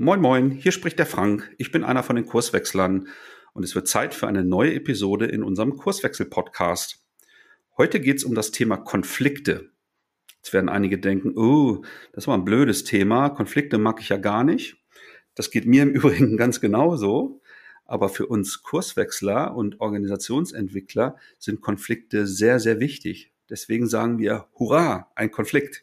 Moin Moin, hier spricht der Frank. Ich bin einer von den Kurswechslern und es wird Zeit für eine neue Episode in unserem Kurswechsel-Podcast. Heute geht es um das Thema Konflikte. Jetzt werden einige denken, oh, das war ein blödes Thema, Konflikte mag ich ja gar nicht. Das geht mir im Übrigen ganz genauso. Aber für uns Kurswechsler und Organisationsentwickler sind Konflikte sehr, sehr wichtig. Deswegen sagen wir, hurra, ein Konflikt.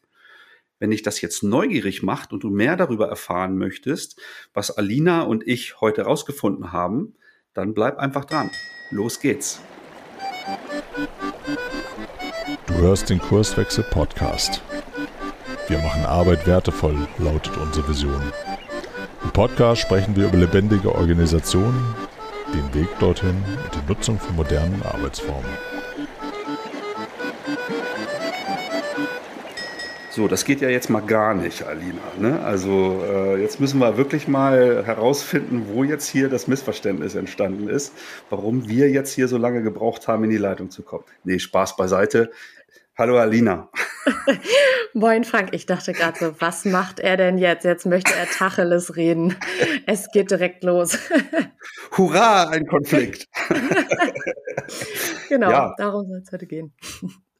Wenn dich das jetzt neugierig macht und du mehr darüber erfahren möchtest, was Alina und ich heute rausgefunden haben, dann bleib einfach dran. Los geht's. Du hörst den Kurswechsel Podcast. Wir machen Arbeit wertevoll, lautet unsere Vision. Im Podcast sprechen wir über lebendige Organisationen, den Weg dorthin und die Nutzung von modernen Arbeitsformen. So, das geht ja jetzt mal gar nicht, Alina. Ne? Also äh, jetzt müssen wir wirklich mal herausfinden, wo jetzt hier das Missverständnis entstanden ist, warum wir jetzt hier so lange gebraucht haben, in die Leitung zu kommen. Nee, Spaß beiseite. Hallo Alina. Moin Frank, ich dachte gerade so, was macht er denn jetzt? Jetzt möchte er Tacheles reden. Es geht direkt los. Hurra, ein Konflikt. genau, ja. darum soll es heute gehen.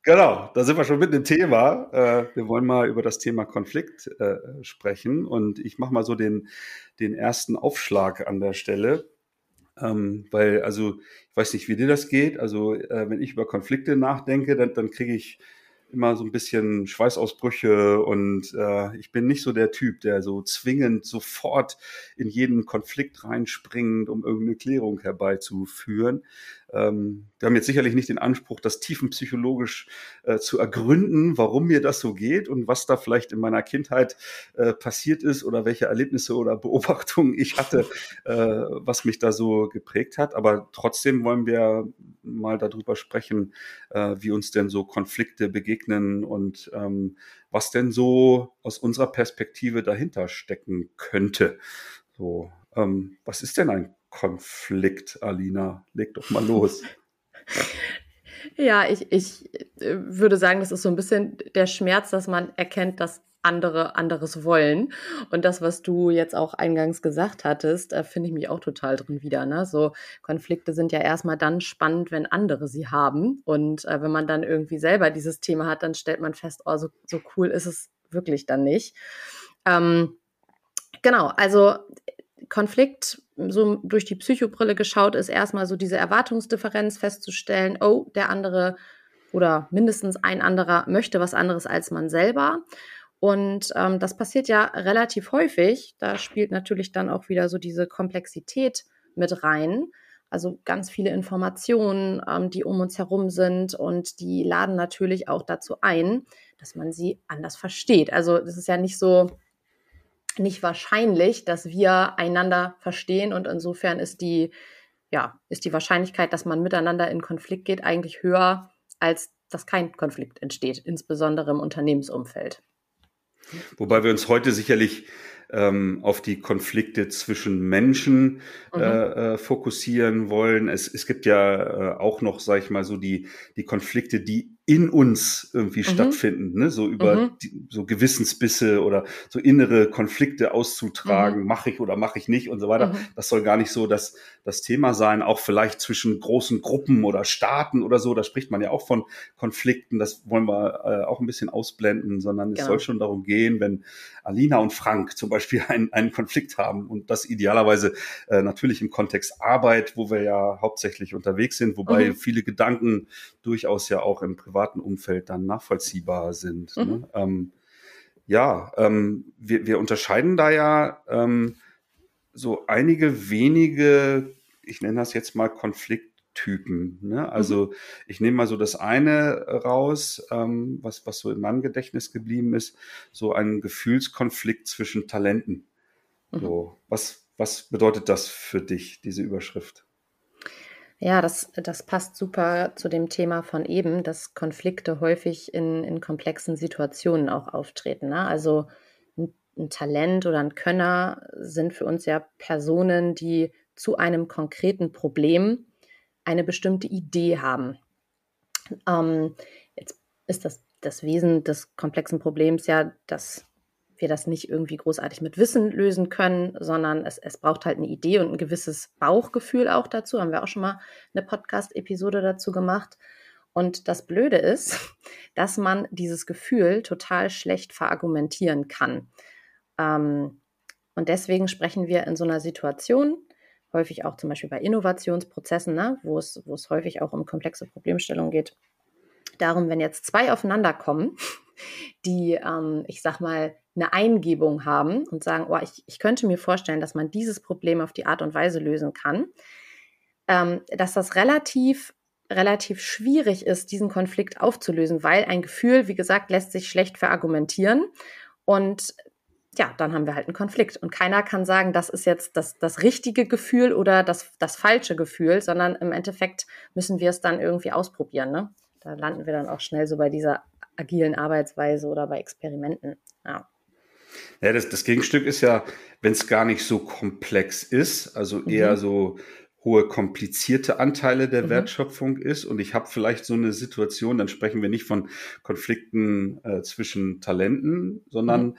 Genau, da sind wir schon mit dem Thema. Äh, wir wollen mal über das Thema Konflikt äh, sprechen und ich mache mal so den, den ersten Aufschlag an der Stelle. Ähm, weil, also, ich weiß nicht, wie dir das geht. Also, äh, wenn ich über Konflikte nachdenke, dann, dann kriege ich immer so ein bisschen Schweißausbrüche und äh, ich bin nicht so der Typ, der so zwingend sofort in jeden Konflikt reinspringt, um irgendeine Klärung herbeizuführen. Ähm, wir haben jetzt sicherlich nicht den Anspruch, das tiefenpsychologisch äh, zu ergründen, warum mir das so geht und was da vielleicht in meiner Kindheit äh, passiert ist oder welche Erlebnisse oder Beobachtungen ich hatte, äh, was mich da so geprägt hat. Aber trotzdem wollen wir mal darüber sprechen, äh, wie uns denn so Konflikte begegnen und ähm, was denn so aus unserer Perspektive dahinter stecken könnte. So, ähm, was ist denn ein Konflikt, Alina? Leg doch mal los. Ja, ich, ich äh, würde sagen, das ist so ein bisschen der Schmerz, dass man erkennt, dass andere anderes wollen. Und das, was du jetzt auch eingangs gesagt hattest, da finde ich mich auch total drin wieder. Ne? So Konflikte sind ja erstmal dann spannend, wenn andere sie haben. Und äh, wenn man dann irgendwie selber dieses Thema hat, dann stellt man fest, oh, so, so cool ist es wirklich dann nicht. Ähm, genau, also Konflikt so durch die Psychobrille geschaut ist, erstmal so diese Erwartungsdifferenz festzustellen, oh, der andere oder mindestens ein anderer möchte was anderes als man selber. Und ähm, das passiert ja relativ häufig. Da spielt natürlich dann auch wieder so diese Komplexität mit rein. Also ganz viele Informationen, ähm, die um uns herum sind und die laden natürlich auch dazu ein, dass man sie anders versteht. Also das ist ja nicht so, nicht wahrscheinlich, dass wir einander verstehen und insofern ist die, ja, ist die Wahrscheinlichkeit, dass man miteinander in Konflikt geht, eigentlich höher, als dass kein Konflikt entsteht, insbesondere im Unternehmensumfeld. Wobei wir uns heute sicherlich ähm, auf die Konflikte zwischen Menschen mhm. äh, äh, fokussieren wollen. Es, es gibt ja äh, auch noch, sag ich mal, so die, die Konflikte, die in uns irgendwie mhm. stattfinden, ne? so über mhm. die, so Gewissensbisse oder so innere Konflikte auszutragen, mhm. mache ich oder mache ich nicht und so weiter. Mhm. Das soll gar nicht so das, das Thema sein, auch vielleicht zwischen großen Gruppen oder Staaten oder so, da spricht man ja auch von Konflikten, das wollen wir äh, auch ein bisschen ausblenden, sondern es genau. soll schon darum gehen, wenn Alina und Frank zum Beispiel einen, einen Konflikt haben und das idealerweise äh, natürlich im Kontext Arbeit, wo wir ja hauptsächlich unterwegs sind, wobei mhm. viele Gedanken durchaus ja auch im privaten Umfeld dann nachvollziehbar sind. Ne? Mhm. Ne? Ähm, ja, ähm, wir, wir unterscheiden da ja ähm, so einige wenige, ich nenne das jetzt mal Konflikttypen. Ne? Also mhm. ich nehme mal so das eine raus, ähm, was, was so in meinem Gedächtnis geblieben ist, so ein Gefühlskonflikt zwischen Talenten. Mhm. So, was, was bedeutet das für dich, diese Überschrift? Ja, das, das passt super zu dem Thema von eben, dass Konflikte häufig in, in komplexen Situationen auch auftreten. Ne? Also ein, ein Talent oder ein Könner sind für uns ja Personen, die zu einem konkreten Problem eine bestimmte Idee haben. Ähm, jetzt ist das, das Wesen des komplexen Problems ja, dass wir das nicht irgendwie großartig mit Wissen lösen können, sondern es, es braucht halt eine Idee und ein gewisses Bauchgefühl auch dazu. Haben wir auch schon mal eine Podcast-Episode dazu gemacht. Und das Blöde ist, dass man dieses Gefühl total schlecht verargumentieren kann. Ähm, und deswegen sprechen wir in so einer Situation, häufig auch zum Beispiel bei Innovationsprozessen, ne, wo, es, wo es häufig auch um komplexe Problemstellungen geht, darum, wenn jetzt zwei aufeinander kommen, die, ähm, ich sag mal, eine Eingebung haben und sagen, oh, ich, ich könnte mir vorstellen, dass man dieses Problem auf die Art und Weise lösen kann, ähm, dass das relativ relativ schwierig ist, diesen Konflikt aufzulösen, weil ein Gefühl, wie gesagt, lässt sich schlecht verargumentieren und ja, dann haben wir halt einen Konflikt. Und keiner kann sagen, das ist jetzt das, das richtige Gefühl oder das, das falsche Gefühl, sondern im Endeffekt müssen wir es dann irgendwie ausprobieren. Ne? Da landen wir dann auch schnell so bei dieser agilen Arbeitsweise oder bei Experimenten. Ja. Ja, das, das Gegenstück ist ja, wenn es gar nicht so komplex ist, also mhm. eher so hohe komplizierte Anteile der mhm. Wertschöpfung ist und ich habe vielleicht so eine Situation, dann sprechen wir nicht von Konflikten äh, zwischen Talenten, sondern mhm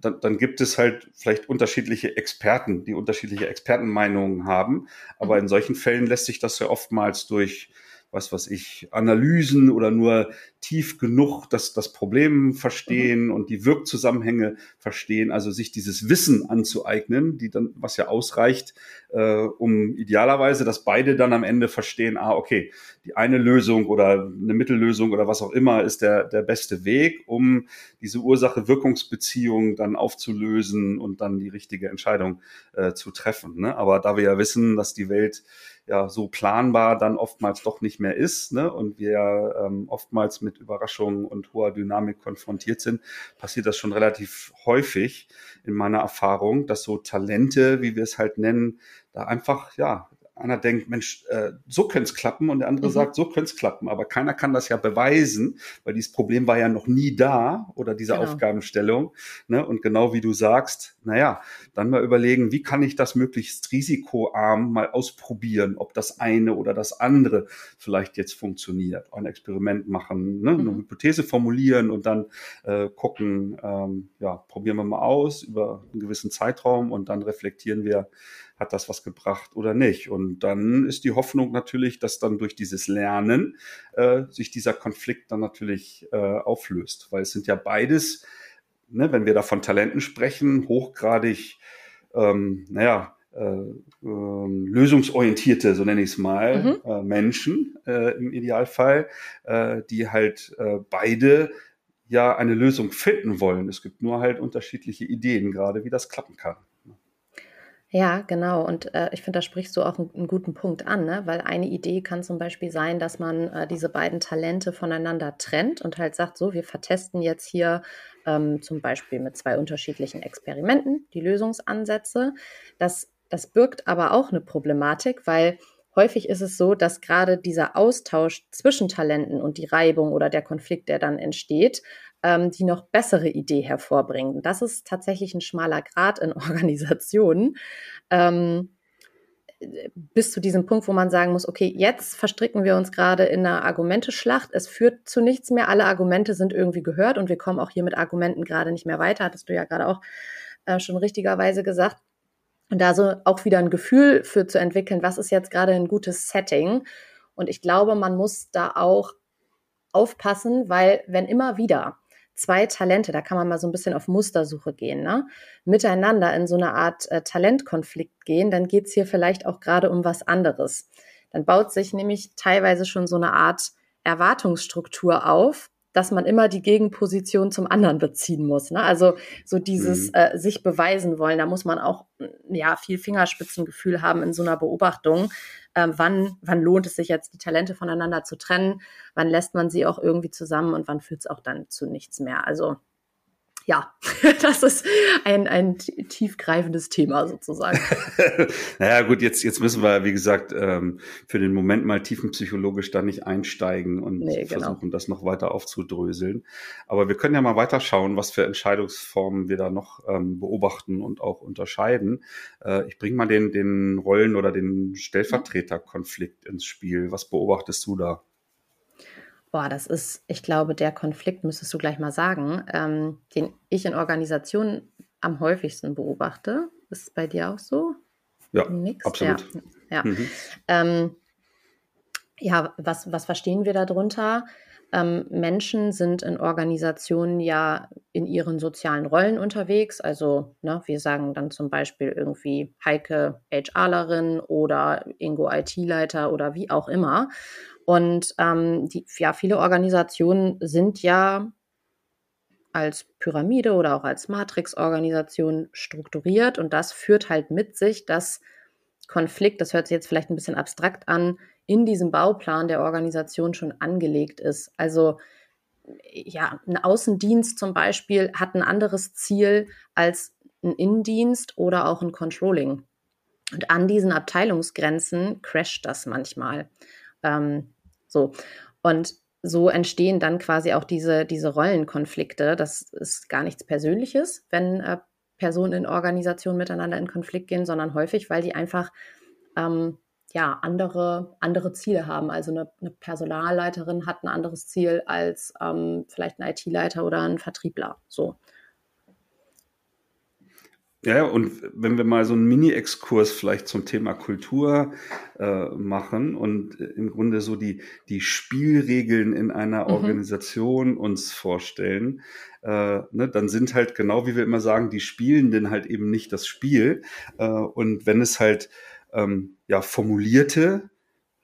dann, dann gibt es halt vielleicht unterschiedliche Experten, die unterschiedliche Expertenmeinungen haben. Aber mhm. in solchen Fällen lässt sich das ja oftmals durch was was ich, Analysen oder nur tief genug das, das Problem verstehen mhm. und die Wirkzusammenhänge verstehen, also sich dieses Wissen anzueignen, die dann, was ja ausreicht, äh, um idealerweise, dass beide dann am Ende verstehen, ah, okay, die eine Lösung oder eine Mittellösung oder was auch immer ist der, der beste Weg, um diese Ursache-Wirkungsbeziehung dann aufzulösen und dann die richtige Entscheidung äh, zu treffen. Ne? Aber da wir ja wissen, dass die Welt ja so planbar dann oftmals doch nicht mehr ist ne? und wir ähm, oftmals mit Überraschungen und hoher Dynamik konfrontiert sind, passiert das schon relativ häufig in meiner Erfahrung, dass so Talente, wie wir es halt nennen, da einfach ja einer denkt, Mensch, äh, so könnte es klappen und der andere mhm. sagt, so könnte es klappen. Aber keiner kann das ja beweisen, weil dieses Problem war ja noch nie da oder diese genau. Aufgabenstellung. Ne? Und genau wie du sagst, naja, dann mal überlegen, wie kann ich das möglichst risikoarm mal ausprobieren, ob das eine oder das andere vielleicht jetzt funktioniert. Ein Experiment machen, ne? eine mhm. Hypothese formulieren und dann äh, gucken, ähm, ja, probieren wir mal aus über einen gewissen Zeitraum und dann reflektieren wir, hat das was gebracht oder nicht. Und dann ist die Hoffnung natürlich, dass dann durch dieses Lernen äh, sich dieser Konflikt dann natürlich äh, auflöst, weil es sind ja beides, ne, wenn wir da von Talenten sprechen, hochgradig, ähm, naja, äh, äh, lösungsorientierte, so nenne ich es mal, mhm. äh, Menschen äh, im Idealfall, äh, die halt äh, beide ja eine Lösung finden wollen. Es gibt nur halt unterschiedliche Ideen gerade, wie das klappen kann. Ja, genau. Und äh, ich finde, da sprichst du auch einen, einen guten Punkt an, ne? weil eine Idee kann zum Beispiel sein, dass man äh, diese beiden Talente voneinander trennt und halt sagt, so, wir vertesten jetzt hier ähm, zum Beispiel mit zwei unterschiedlichen Experimenten die Lösungsansätze. Das, das birgt aber auch eine Problematik, weil häufig ist es so, dass gerade dieser Austausch zwischen Talenten und die Reibung oder der Konflikt, der dann entsteht, ähm, die noch bessere Idee hervorbringen. Das ist tatsächlich ein schmaler Grad in Organisationen. Ähm, bis zu diesem Punkt, wo man sagen muss, okay, jetzt verstricken wir uns gerade in einer Argumenteschlacht. Es führt zu nichts mehr. Alle Argumente sind irgendwie gehört und wir kommen auch hier mit Argumenten gerade nicht mehr weiter. Hattest du ja gerade auch äh, schon richtigerweise gesagt. Und da so auch wieder ein Gefühl für zu entwickeln, was ist jetzt gerade ein gutes Setting. Und ich glaube, man muss da auch aufpassen, weil wenn immer wieder zwei Talente, da kann man mal so ein bisschen auf Mustersuche gehen, ne? miteinander in so eine Art äh, Talentkonflikt gehen, dann geht's hier vielleicht auch gerade um was anderes. Dann baut sich nämlich teilweise schon so eine Art Erwartungsstruktur auf, dass man immer die Gegenposition zum anderen beziehen muss. Ne? Also so dieses mhm. äh, sich beweisen wollen, da muss man auch ja viel Fingerspitzengefühl haben in so einer Beobachtung. Ähm, wann, wann lohnt es sich jetzt, die Talente voneinander zu trennen? Wann lässt man sie auch irgendwie zusammen und wann führt es auch dann zu nichts mehr? Also ja, das ist ein, ein tiefgreifendes Thema sozusagen. naja, gut, jetzt, jetzt müssen wir, wie gesagt, ähm, für den Moment mal tiefenpsychologisch da nicht einsteigen und nee, genau. versuchen, das noch weiter aufzudröseln. Aber wir können ja mal weiterschauen, was für Entscheidungsformen wir da noch ähm, beobachten und auch unterscheiden. Äh, ich bringe mal den, den Rollen- oder den Stellvertreterkonflikt ins Spiel. Was beobachtest du da? Boah, das ist, ich glaube, der Konflikt, müsstest du gleich mal sagen, ähm, den ich in Organisationen am häufigsten beobachte. Ist es bei dir auch so? Ja, Nix? absolut. Ja, ja. Mhm. Ähm, ja was, was verstehen wir darunter? Ähm, Menschen sind in Organisationen ja in ihren sozialen Rollen unterwegs. Also ne, wir sagen dann zum Beispiel irgendwie Heike HRlerin oder Ingo IT-Leiter oder wie auch immer. Und ähm, die, ja, viele Organisationen sind ja als Pyramide oder auch als Matrix-Organisation strukturiert und das führt halt mit sich, dass Konflikt, das hört sich jetzt vielleicht ein bisschen abstrakt an, in diesem Bauplan der Organisation schon angelegt ist. Also ja, ein Außendienst zum Beispiel hat ein anderes Ziel als ein Innendienst oder auch ein Controlling. Und an diesen Abteilungsgrenzen crasht das manchmal. Ähm, so. Und so entstehen dann quasi auch diese, diese Rollenkonflikte. Das ist gar nichts Persönliches, wenn äh, Personen in Organisationen miteinander in Konflikt gehen, sondern häufig, weil die einfach ähm, ja, andere, andere Ziele haben. Also eine, eine Personalleiterin hat ein anderes Ziel als ähm, vielleicht ein IT-Leiter oder ein Vertriebler. So. Ja, und wenn wir mal so einen Mini-Exkurs vielleicht zum Thema Kultur äh, machen und im Grunde so die, die Spielregeln in einer mhm. Organisation uns vorstellen, äh, ne, dann sind halt genau wie wir immer sagen, die Spielenden halt eben nicht das Spiel. Äh, und wenn es halt ähm, ja, formulierte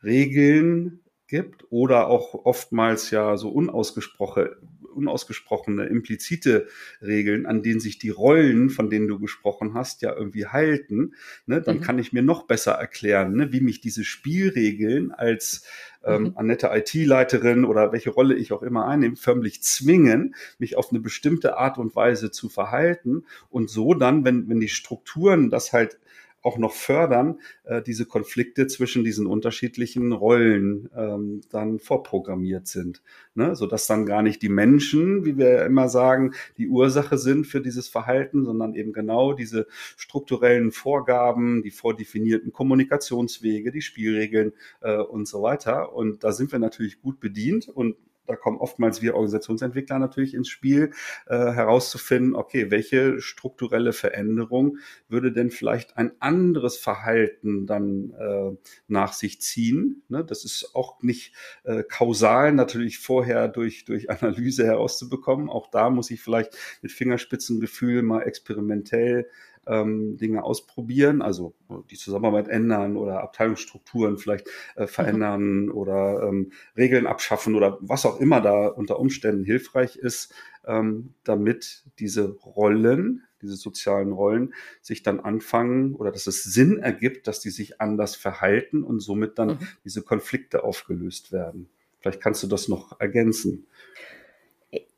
Regeln gibt oder auch oftmals ja so unausgesprochene, unausgesprochene, implizite Regeln, an denen sich die Rollen, von denen du gesprochen hast, ja irgendwie halten, ne, dann mhm. kann ich mir noch besser erklären, ne, wie mich diese Spielregeln als ähm, mhm. Annette IT-Leiterin oder welche Rolle ich auch immer einnehme, förmlich zwingen, mich auf eine bestimmte Art und Weise zu verhalten und so dann, wenn, wenn die Strukturen das halt auch noch fördern, äh, diese Konflikte zwischen diesen unterschiedlichen Rollen ähm, dann vorprogrammiert sind. Ne? Sodass dann gar nicht die Menschen, wie wir immer sagen, die Ursache sind für dieses Verhalten, sondern eben genau diese strukturellen Vorgaben, die vordefinierten Kommunikationswege, die Spielregeln äh, und so weiter. Und da sind wir natürlich gut bedient und da kommen oftmals wir Organisationsentwickler natürlich ins Spiel, äh, herauszufinden, okay, welche strukturelle Veränderung würde denn vielleicht ein anderes Verhalten dann äh, nach sich ziehen? Ne? Das ist auch nicht äh, kausal natürlich vorher durch, durch Analyse herauszubekommen. Auch da muss ich vielleicht mit Fingerspitzengefühl mal experimentell ähm, Dinge ausprobieren, also die Zusammenarbeit ändern oder Abteilungsstrukturen vielleicht äh, verändern mhm. oder ähm, Regeln abschaffen oder was auch immer da unter Umständen hilfreich ist, ähm, damit diese Rollen, diese sozialen Rollen sich dann anfangen oder dass es Sinn ergibt, dass die sich anders verhalten und somit dann mhm. diese Konflikte aufgelöst werden. Vielleicht kannst du das noch ergänzen.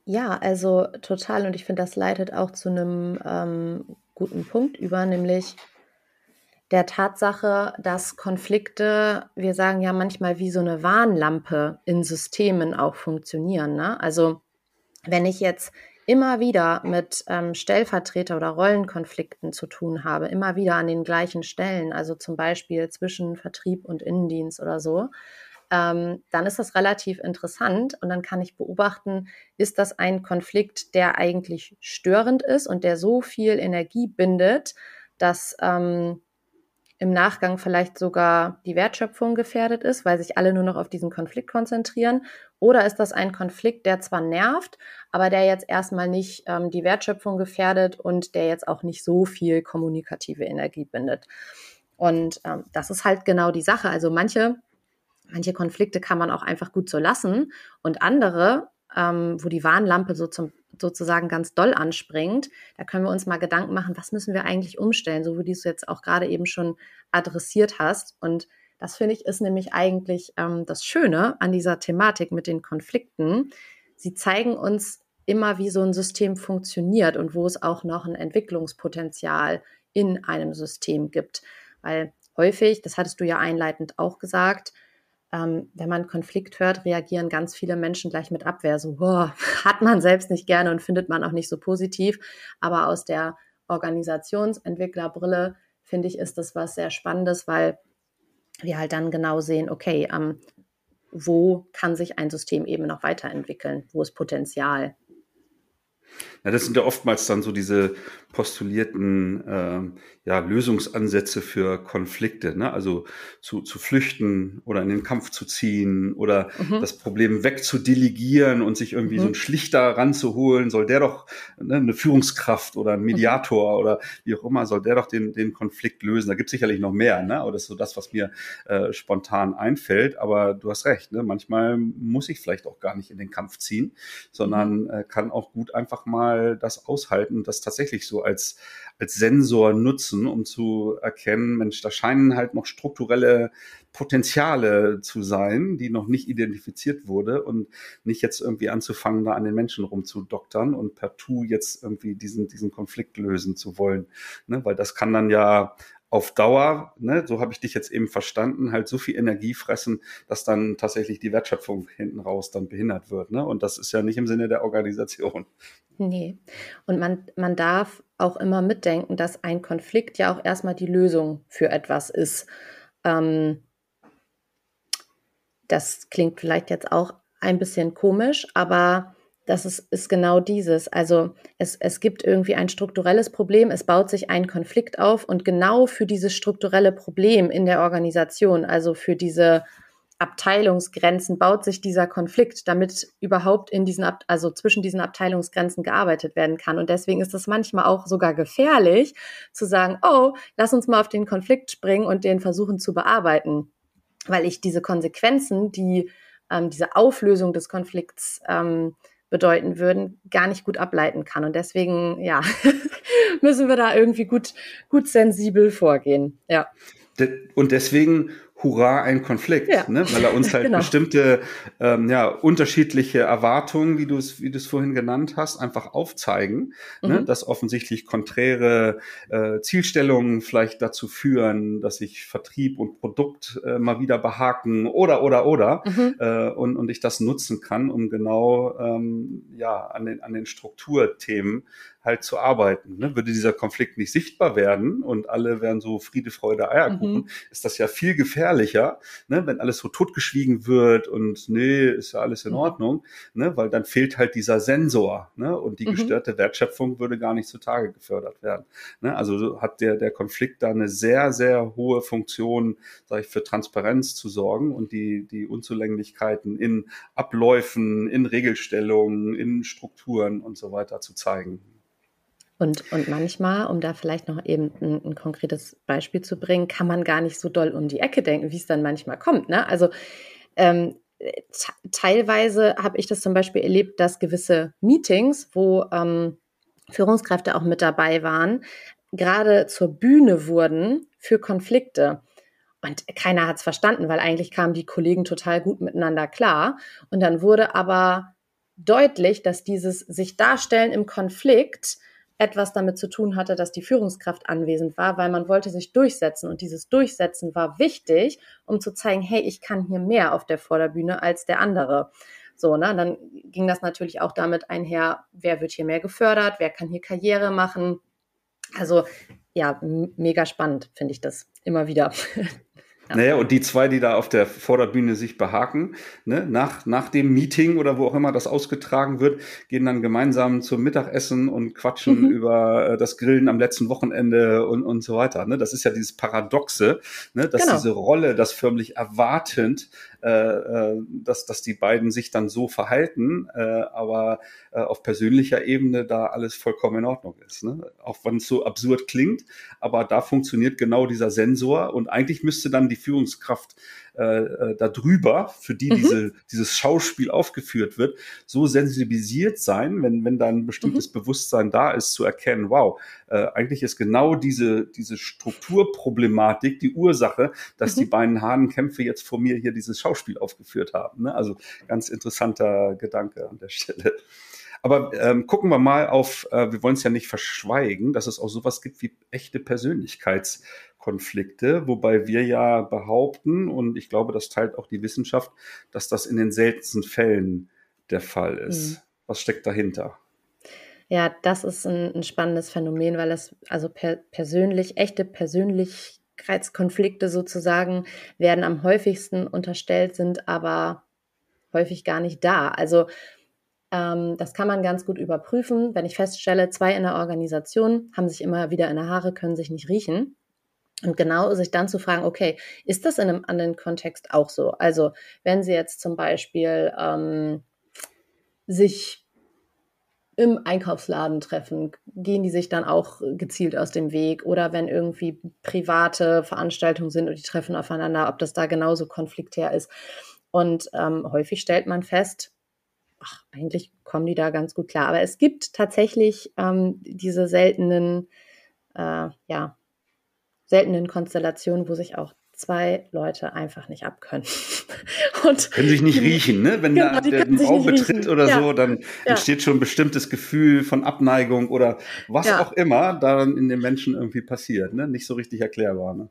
Ja, also total. Und ich finde, das leitet auch zu einem ähm, guten Punkt über, nämlich der Tatsache, dass Konflikte, wir sagen ja manchmal wie so eine Warnlampe in Systemen auch funktionieren. Ne? Also wenn ich jetzt immer wieder mit ähm, Stellvertreter- oder Rollenkonflikten zu tun habe, immer wieder an den gleichen Stellen, also zum Beispiel zwischen Vertrieb und Innendienst oder so, ähm, dann ist das relativ interessant und dann kann ich beobachten, ist das ein Konflikt, der eigentlich störend ist und der so viel Energie bindet, dass ähm, im Nachgang vielleicht sogar die Wertschöpfung gefährdet ist, weil sich alle nur noch auf diesen Konflikt konzentrieren? Oder ist das ein Konflikt, der zwar nervt, aber der jetzt erstmal nicht ähm, die Wertschöpfung gefährdet und der jetzt auch nicht so viel kommunikative Energie bindet? Und ähm, das ist halt genau die Sache. Also manche Manche Konflikte kann man auch einfach gut so lassen und andere, ähm, wo die Warnlampe so zum, sozusagen ganz doll anspringt, da können wir uns mal Gedanken machen, was müssen wir eigentlich umstellen, so wie du es jetzt auch gerade eben schon adressiert hast. Und das finde ich ist nämlich eigentlich ähm, das Schöne an dieser Thematik mit den Konflikten. Sie zeigen uns immer, wie so ein System funktioniert und wo es auch noch ein Entwicklungspotenzial in einem System gibt. Weil häufig, das hattest du ja einleitend auch gesagt, ähm, wenn man Konflikt hört, reagieren ganz viele Menschen gleich mit Abwehr. So, boah, hat man selbst nicht gerne und findet man auch nicht so positiv. Aber aus der Organisationsentwicklerbrille finde ich, ist das was sehr Spannendes, weil wir halt dann genau sehen, okay, ähm, wo kann sich ein System eben noch weiterentwickeln, wo ist Potenzial. Ja, das sind ja oftmals dann so diese postulierten äh, ja, Lösungsansätze für Konflikte, ne? also zu, zu flüchten oder in den Kampf zu ziehen oder mhm. das Problem wegzudelegieren und sich irgendwie mhm. so einen Schlichter ranzuholen, soll der doch ne, eine Führungskraft oder ein. Mediator mhm. oder wie auch immer, soll der doch den, den Konflikt lösen. Da gibt es sicherlich noch mehr, ne? aber das ist so das, was mir äh, spontan einfällt. Aber du hast recht, ne? manchmal muss ich vielleicht auch gar nicht in den Kampf ziehen, sondern mhm. äh, kann auch gut einfach mal das aushalten, das tatsächlich so als, als Sensor nutzen, um zu erkennen, Mensch, da scheinen halt noch strukturelle Potenziale zu sein, die noch nicht identifiziert wurde und nicht jetzt irgendwie anzufangen, da an den Menschen rumzudoktern und partout jetzt irgendwie diesen, diesen Konflikt lösen zu wollen. Ne? Weil das kann dann ja auf Dauer, ne, so habe ich dich jetzt eben verstanden, halt so viel Energie fressen, dass dann tatsächlich die Wertschöpfung hinten raus dann behindert wird. Ne? Und das ist ja nicht im Sinne der Organisation. Nee. Und man, man darf auch immer mitdenken, dass ein Konflikt ja auch erstmal die Lösung für etwas ist. Ähm, das klingt vielleicht jetzt auch ein bisschen komisch, aber das ist, ist genau dieses. Also es, es gibt irgendwie ein strukturelles Problem, es baut sich ein Konflikt auf und genau für dieses strukturelle Problem in der Organisation, also für diese Abteilungsgrenzen baut sich dieser Konflikt, damit überhaupt in diesen, Ab also zwischen diesen Abteilungsgrenzen gearbeitet werden kann. Und deswegen ist es manchmal auch sogar gefährlich zu sagen, oh, lass uns mal auf den Konflikt springen und den versuchen zu bearbeiten, weil ich diese Konsequenzen, die ähm, diese Auflösung des Konflikts ähm, bedeuten würden, gar nicht gut ableiten kann. Und deswegen, ja, müssen wir da irgendwie gut, gut sensibel vorgehen. Ja. Und deswegen hurra, ein Konflikt, ja. ne? weil er uns halt genau. bestimmte ähm, ja, unterschiedliche Erwartungen, wie du es wie du es vorhin genannt hast, einfach aufzeigen, ne? mhm. ne? dass offensichtlich konträre äh, Zielstellungen vielleicht dazu führen, dass sich Vertrieb und Produkt äh, mal wieder behaken oder oder oder mhm. äh, und, und ich das nutzen kann, um genau ähm, ja an den an den Strukturthemen halt zu arbeiten. Ne? Würde dieser Konflikt nicht sichtbar werden und alle wären so Friede, Freude, Eierkuchen, mhm. ist das ja viel gefährlicher, ne? wenn alles so totgeschwiegen wird und nee, ist ja alles in mhm. Ordnung, ne? weil dann fehlt halt dieser Sensor ne? und die mhm. gestörte Wertschöpfung würde gar nicht zutage gefördert werden. Ne? Also hat der, der Konflikt da eine sehr, sehr hohe Funktion, sage ich, für Transparenz zu sorgen und die, die Unzulänglichkeiten in Abläufen, in Regelstellungen, in Strukturen und so weiter zu zeigen. Und, und manchmal, um da vielleicht noch eben ein, ein, konkretes Beispiel zu bringen, kann man gar nicht so doll um die Ecke denken, wie es dann manchmal kommt. Ne? Also ähm, teilweise habe ich das zum Beispiel erlebt, dass gewisse Meetings, wo ähm, Führungskräfte auch mit dabei waren, gerade zur Bühne wurden für Konflikte. Und keiner hat es verstanden, weil eigentlich kamen die Kollegen total gut miteinander klar. Und dann wurde aber deutlich, dass dieses sich darstellen im Konflikt etwas damit zu tun hatte, dass die Führungskraft anwesend war, weil man wollte sich durchsetzen und dieses Durchsetzen war wichtig, um zu zeigen, hey, ich kann hier mehr auf der Vorderbühne als der andere. So, ne, dann ging das natürlich auch damit einher, wer wird hier mehr gefördert, wer kann hier Karriere machen. Also ja, mega spannend finde ich das immer wieder. Ja. Naja, und die zwei, die da auf der Vorderbühne sich behaken, ne, nach, nach dem Meeting oder wo auch immer das ausgetragen wird, gehen dann gemeinsam zum Mittagessen und quatschen mhm. über äh, das Grillen am letzten Wochenende und, und so weiter. Ne? Das ist ja dieses Paradoxe, ne, dass genau. diese Rolle, das förmlich erwartend äh, äh, dass, dass die beiden sich dann so verhalten, äh, aber äh, auf persönlicher Ebene da alles vollkommen in Ordnung ist. Ne? Auch wenn es so absurd klingt, aber da funktioniert genau dieser Sensor und eigentlich müsste dann die Führungskraft äh, äh, darüber, für die mhm. diese, dieses Schauspiel aufgeführt wird, so sensibilisiert sein, wenn, wenn da ein bestimmtes mhm. Bewusstsein da ist, zu erkennen, wow, äh, eigentlich ist genau diese, diese Strukturproblematik die Ursache, dass mhm. die beiden Hahnenkämpfe jetzt vor mir hier dieses Schauspiel aufgeführt haben. Ne? Also ganz interessanter Gedanke an der Stelle. Aber ähm, gucken wir mal auf, äh, wir wollen es ja nicht verschweigen, dass es auch sowas gibt wie echte Persönlichkeitskonflikte, wobei wir ja behaupten, und ich glaube, das teilt auch die Wissenschaft, dass das in den seltensten Fällen der Fall ist. Mhm. Was steckt dahinter? Ja, das ist ein, ein spannendes Phänomen, weil es also per persönlich, echte Persönlich Persönlichkeitskonflikte sozusagen werden am häufigsten unterstellt, sind aber häufig gar nicht da. Also ähm, das kann man ganz gut überprüfen. Wenn ich feststelle, zwei in der Organisation haben sich immer wieder in der Haare, können sich nicht riechen. Und genau sich dann zu fragen, okay, ist das in einem anderen Kontext auch so? Also wenn Sie jetzt zum Beispiel ähm, sich im Einkaufsladen treffen, gehen die sich dann auch gezielt aus dem Weg oder wenn irgendwie private Veranstaltungen sind und die treffen aufeinander, ob das da genauso konfliktär ist. Und ähm, häufig stellt man fest, ach, eigentlich kommen die da ganz gut klar. Aber es gibt tatsächlich ähm, diese seltenen, äh, ja, seltenen Konstellationen, wo sich auch zwei Leute einfach nicht abkönnen. Und können sich nicht riechen, ne? Wenn genau, da der den Raum betritt oder ja. so, dann ja. entsteht schon ein bestimmtes Gefühl von Abneigung oder was ja. auch immer dann in den Menschen irgendwie passiert, ne? Nicht so richtig erklärbar, ne?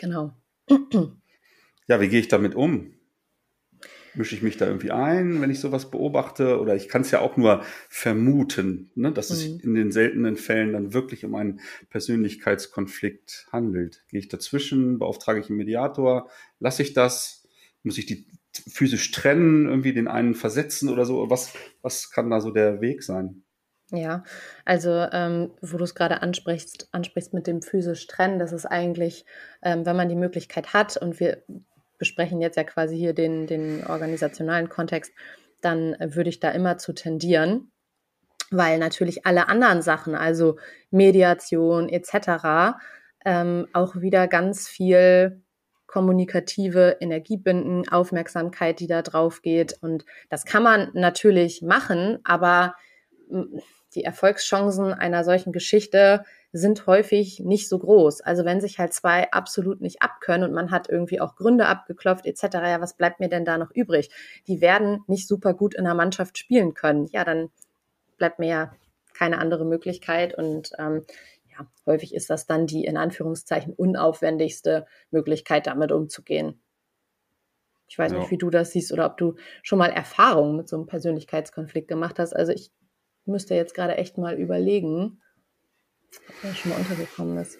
Genau. Ja, wie gehe ich damit um? Mische ich mich da irgendwie ein, wenn ich sowas beobachte? Oder ich kann es ja auch nur vermuten, ne, dass mhm. es in den seltenen Fällen dann wirklich um einen Persönlichkeitskonflikt handelt. Gehe ich dazwischen, beauftrage ich einen Mediator, lasse ich das? Muss ich die physisch trennen, irgendwie den einen versetzen oder so? Was, was kann da so der Weg sein? Ja, also ähm, wo du es gerade ansprichst, ansprichst mit dem physisch trennen, das ist eigentlich, ähm, wenn man die Möglichkeit hat und wir besprechen jetzt ja quasi hier den, den organisationalen Kontext, dann würde ich da immer zu tendieren, weil natürlich alle anderen Sachen, also Mediation etc., ähm, auch wieder ganz viel kommunikative Energie binden, Aufmerksamkeit, die da drauf geht. Und das kann man natürlich machen, aber die Erfolgschancen einer solchen Geschichte sind häufig nicht so groß. Also wenn sich halt zwei absolut nicht abkönnen und man hat irgendwie auch Gründe abgeklopft etc., ja, was bleibt mir denn da noch übrig? Die werden nicht super gut in der Mannschaft spielen können. Ja, dann bleibt mir ja keine andere Möglichkeit und ähm, ja, häufig ist das dann die in Anführungszeichen unaufwendigste Möglichkeit, damit umzugehen. Ich weiß ja. nicht, wie du das siehst oder ob du schon mal Erfahrungen mit so einem Persönlichkeitskonflikt gemacht hast. Also ich müsste jetzt gerade echt mal überlegen, schon mal untergekommen ist.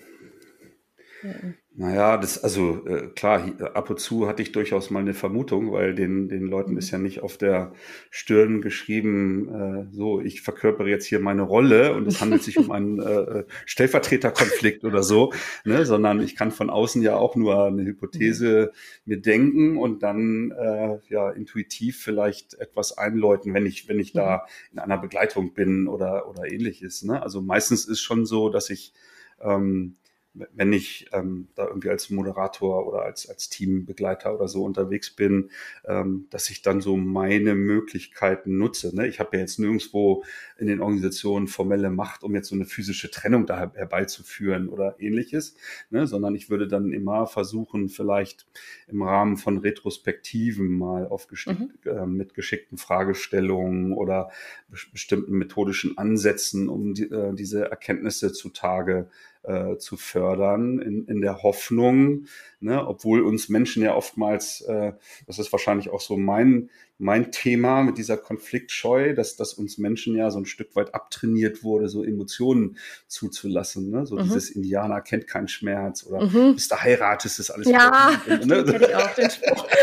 Naja, das, also äh, klar, ab und zu hatte ich durchaus mal eine Vermutung, weil den, den Leuten mhm. ist ja nicht auf der Stirn geschrieben, äh, so, ich verkörpere jetzt hier meine Rolle und es handelt sich um einen äh, äh, Stellvertreterkonflikt oder so, ne, sondern ich kann von außen ja auch nur eine Hypothese mhm. mir denken und dann äh, ja intuitiv vielleicht etwas einläuten, wenn ich, wenn ich mhm. da in einer Begleitung bin oder, oder ähnliches. Ne? Also meistens ist schon so, dass ich ähm, wenn ich ähm, da irgendwie als Moderator oder als, als Teambegleiter oder so unterwegs bin, ähm, dass ich dann so meine Möglichkeiten nutze. Ne? Ich habe ja jetzt nirgendwo in den Organisationen formelle Macht, um jetzt so eine physische Trennung da herbeizuführen oder ähnliches, ne? sondern ich würde dann immer versuchen, vielleicht im Rahmen von Retrospektiven mal auf mhm. äh, mit geschickten Fragestellungen oder be bestimmten methodischen Ansätzen, um die, äh, diese Erkenntnisse zutage äh, zu fördern, in, in der Hoffnung, ne, obwohl uns Menschen ja oftmals, äh, das ist wahrscheinlich auch so mein, mein Thema mit dieser Konfliktscheu, dass, dass uns Menschen ja so ein Stück weit abtrainiert wurde, so Emotionen zuzulassen. Ne? So mhm. dieses Indianer kennt keinen Schmerz oder mhm. bis du heiratest, ist alles Ja, ne? ich auch den Spruch.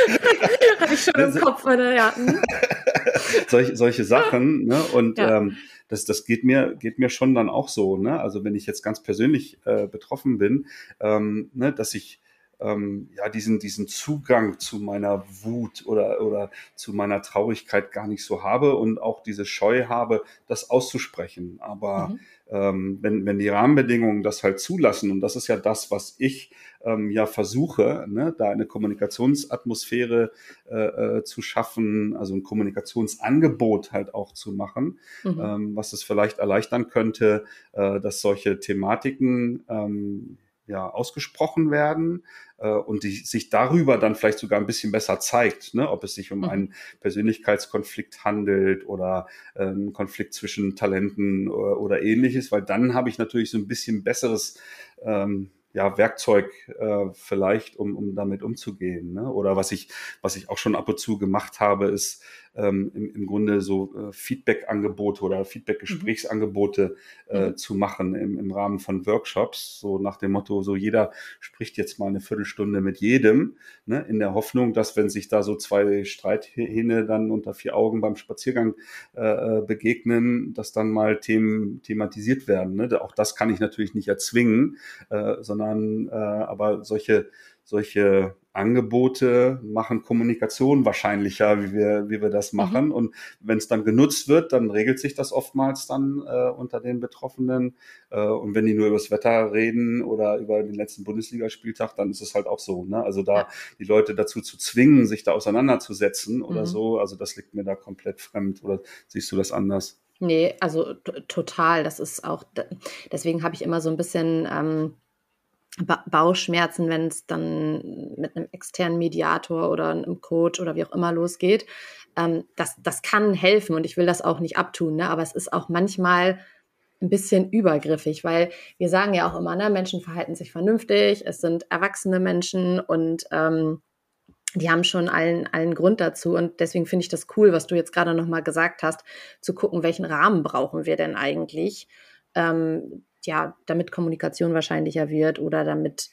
Hatte ich schon im also Kopf, oder? Ja. Solche, solche Sachen. Ne? Und ja. ähm, das, das geht mir, geht mir schon dann auch so, ne? Also wenn ich jetzt ganz persönlich äh, betroffen bin, ähm, ne, dass ich ähm, ja diesen, diesen Zugang zu meiner Wut oder, oder zu meiner Traurigkeit gar nicht so habe und auch diese Scheu habe, das auszusprechen. Aber mhm. ähm, wenn, wenn die Rahmenbedingungen das halt zulassen, und das ist ja das, was ich ähm, ja versuche, ne, da eine Kommunikationsatmosphäre äh, äh, zu schaffen, also ein Kommunikationsangebot halt auch zu machen, mhm. ähm, was es vielleicht erleichtern könnte, äh, dass solche Thematiken ähm, ja, ausgesprochen werden äh, und die, sich darüber dann vielleicht sogar ein bisschen besser zeigt, ne, ob es sich um mhm. einen Persönlichkeitskonflikt handelt oder äh, einen Konflikt zwischen Talenten oder, oder ähnliches, weil dann habe ich natürlich so ein bisschen besseres ähm, ja, Werkzeug äh, vielleicht, um, um damit umzugehen. Ne? Oder was ich, was ich auch schon ab und zu gemacht habe, ist ähm, im, im Grunde so äh, Feedback-Angebote oder Feedback-Gesprächsangebote äh, mhm. zu machen im, im Rahmen von Workshops, so nach dem Motto, so jeder spricht jetzt mal eine Viertelstunde mit jedem, ne? in der Hoffnung, dass wenn sich da so zwei Streithähne dann unter vier Augen beim Spaziergang äh, äh begegnen, dass dann mal Themen thematisiert werden. Ne? Auch das kann ich natürlich nicht erzwingen, äh, sondern sondern äh, aber solche, solche Angebote machen Kommunikation wahrscheinlicher, wie wir, wie wir das mhm. machen. Mhm. Und wenn es dann genutzt wird, dann regelt sich das oftmals dann äh, unter den Betroffenen. Äh, und wenn die nur über das Wetter reden oder über den letzten Bundesligaspieltag, dann ist es halt auch so. Ne? Also da ja. die Leute dazu zu zwingen, sich da auseinanderzusetzen oder mhm. so, also das liegt mir da komplett fremd. Oder siehst du das anders? Nee, also total. Das ist auch, deswegen habe ich immer so ein bisschen. Ähm Bauchschmerzen, wenn es dann mit einem externen Mediator oder einem Coach oder wie auch immer losgeht. Ähm, das, das kann helfen und ich will das auch nicht abtun, ne? aber es ist auch manchmal ein bisschen übergriffig, weil wir sagen ja auch immer, ne, Menschen verhalten sich vernünftig, es sind erwachsene Menschen und ähm, die haben schon allen, allen Grund dazu. Und deswegen finde ich das cool, was du jetzt gerade nochmal gesagt hast, zu gucken, welchen Rahmen brauchen wir denn eigentlich. Ähm, ja, damit Kommunikation wahrscheinlicher wird oder damit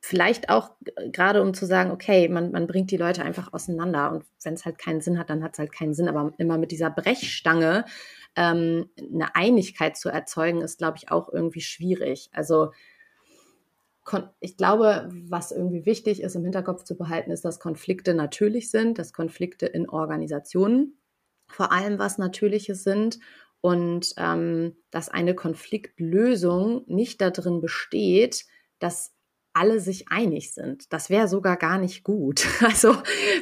vielleicht auch gerade um zu sagen, okay, man, man bringt die Leute einfach auseinander und wenn es halt keinen Sinn hat, dann hat es halt keinen Sinn. Aber immer mit dieser Brechstange ähm, eine Einigkeit zu erzeugen, ist, glaube ich, auch irgendwie schwierig. Also ich glaube, was irgendwie wichtig ist, im Hinterkopf zu behalten, ist, dass Konflikte natürlich sind, dass Konflikte in Organisationen vor allem was Natürliches sind und ähm, dass eine Konfliktlösung nicht darin besteht, dass alle sich einig sind. Das wäre sogar gar nicht gut. Also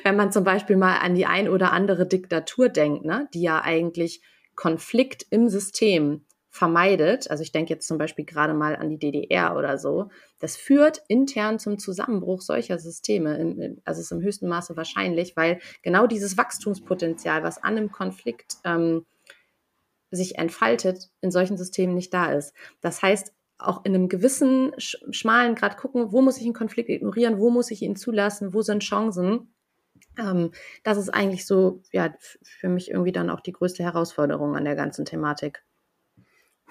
wenn man zum Beispiel mal an die ein oder andere Diktatur denkt, ne, die ja eigentlich Konflikt im System vermeidet, also ich denke jetzt zum Beispiel gerade mal an die DDR oder so, das führt intern zum Zusammenbruch solcher Systeme, also ist im höchsten Maße wahrscheinlich, weil genau dieses Wachstumspotenzial, was an einem Konflikt ähm, sich entfaltet, in solchen Systemen nicht da ist. Das heißt, auch in einem gewissen schmalen Grad gucken, wo muss ich einen Konflikt ignorieren, wo muss ich ihn zulassen, wo sind Chancen. Ähm, das ist eigentlich so, ja, für mich irgendwie dann auch die größte Herausforderung an der ganzen Thematik.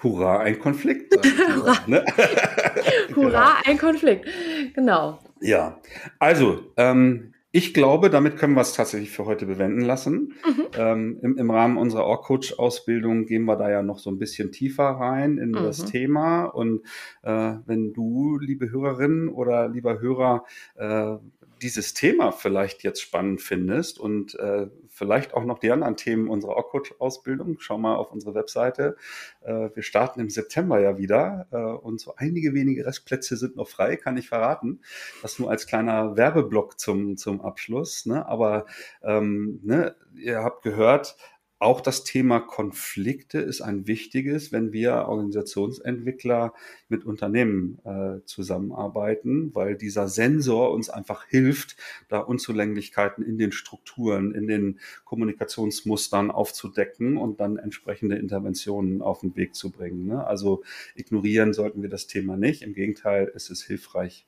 Hurra, ein Konflikt. Hurra, ne? Hurra ein Konflikt. Genau. Ja, also ähm, ich glaube, damit können wir es tatsächlich für heute bewenden lassen. Mhm. Ähm, im, im, Rahmen unserer Org-Coach-Ausbildung gehen wir da ja noch so ein bisschen tiefer rein in mhm. das Thema. Und äh, wenn du, liebe Hörerin oder lieber Hörer, äh, dieses Thema vielleicht jetzt spannend findest und äh, vielleicht auch noch die anderen Themen unserer Awkward-Ausbildung, schau mal auf unsere Webseite. Äh, wir starten im September ja wieder äh, und so einige wenige Restplätze sind noch frei, kann ich verraten. Das nur als kleiner Werbeblock zum, zum Abschluss. Ne? Aber ähm, ne, ihr habt gehört, auch das Thema Konflikte ist ein wichtiges, wenn wir Organisationsentwickler mit Unternehmen äh, zusammenarbeiten, weil dieser Sensor uns einfach hilft, da Unzulänglichkeiten in den Strukturen, in den Kommunikationsmustern aufzudecken und dann entsprechende Interventionen auf den Weg zu bringen. Ne? Also ignorieren sollten wir das Thema nicht. Im Gegenteil, es ist hilfreich,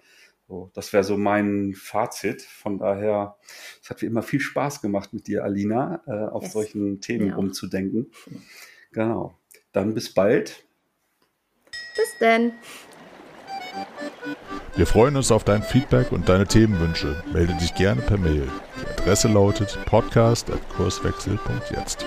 so, das wäre so mein Fazit. Von daher, es hat wie immer viel Spaß gemacht mit dir, Alina, äh, auf yes. solchen Themen ja. rumzudenken. Genau. Dann bis bald. Bis denn. Wir freuen uns auf dein Feedback und deine Themenwünsche. Melde dich gerne per Mail. Die Adresse lautet podcast.kurswechsel.jetzt.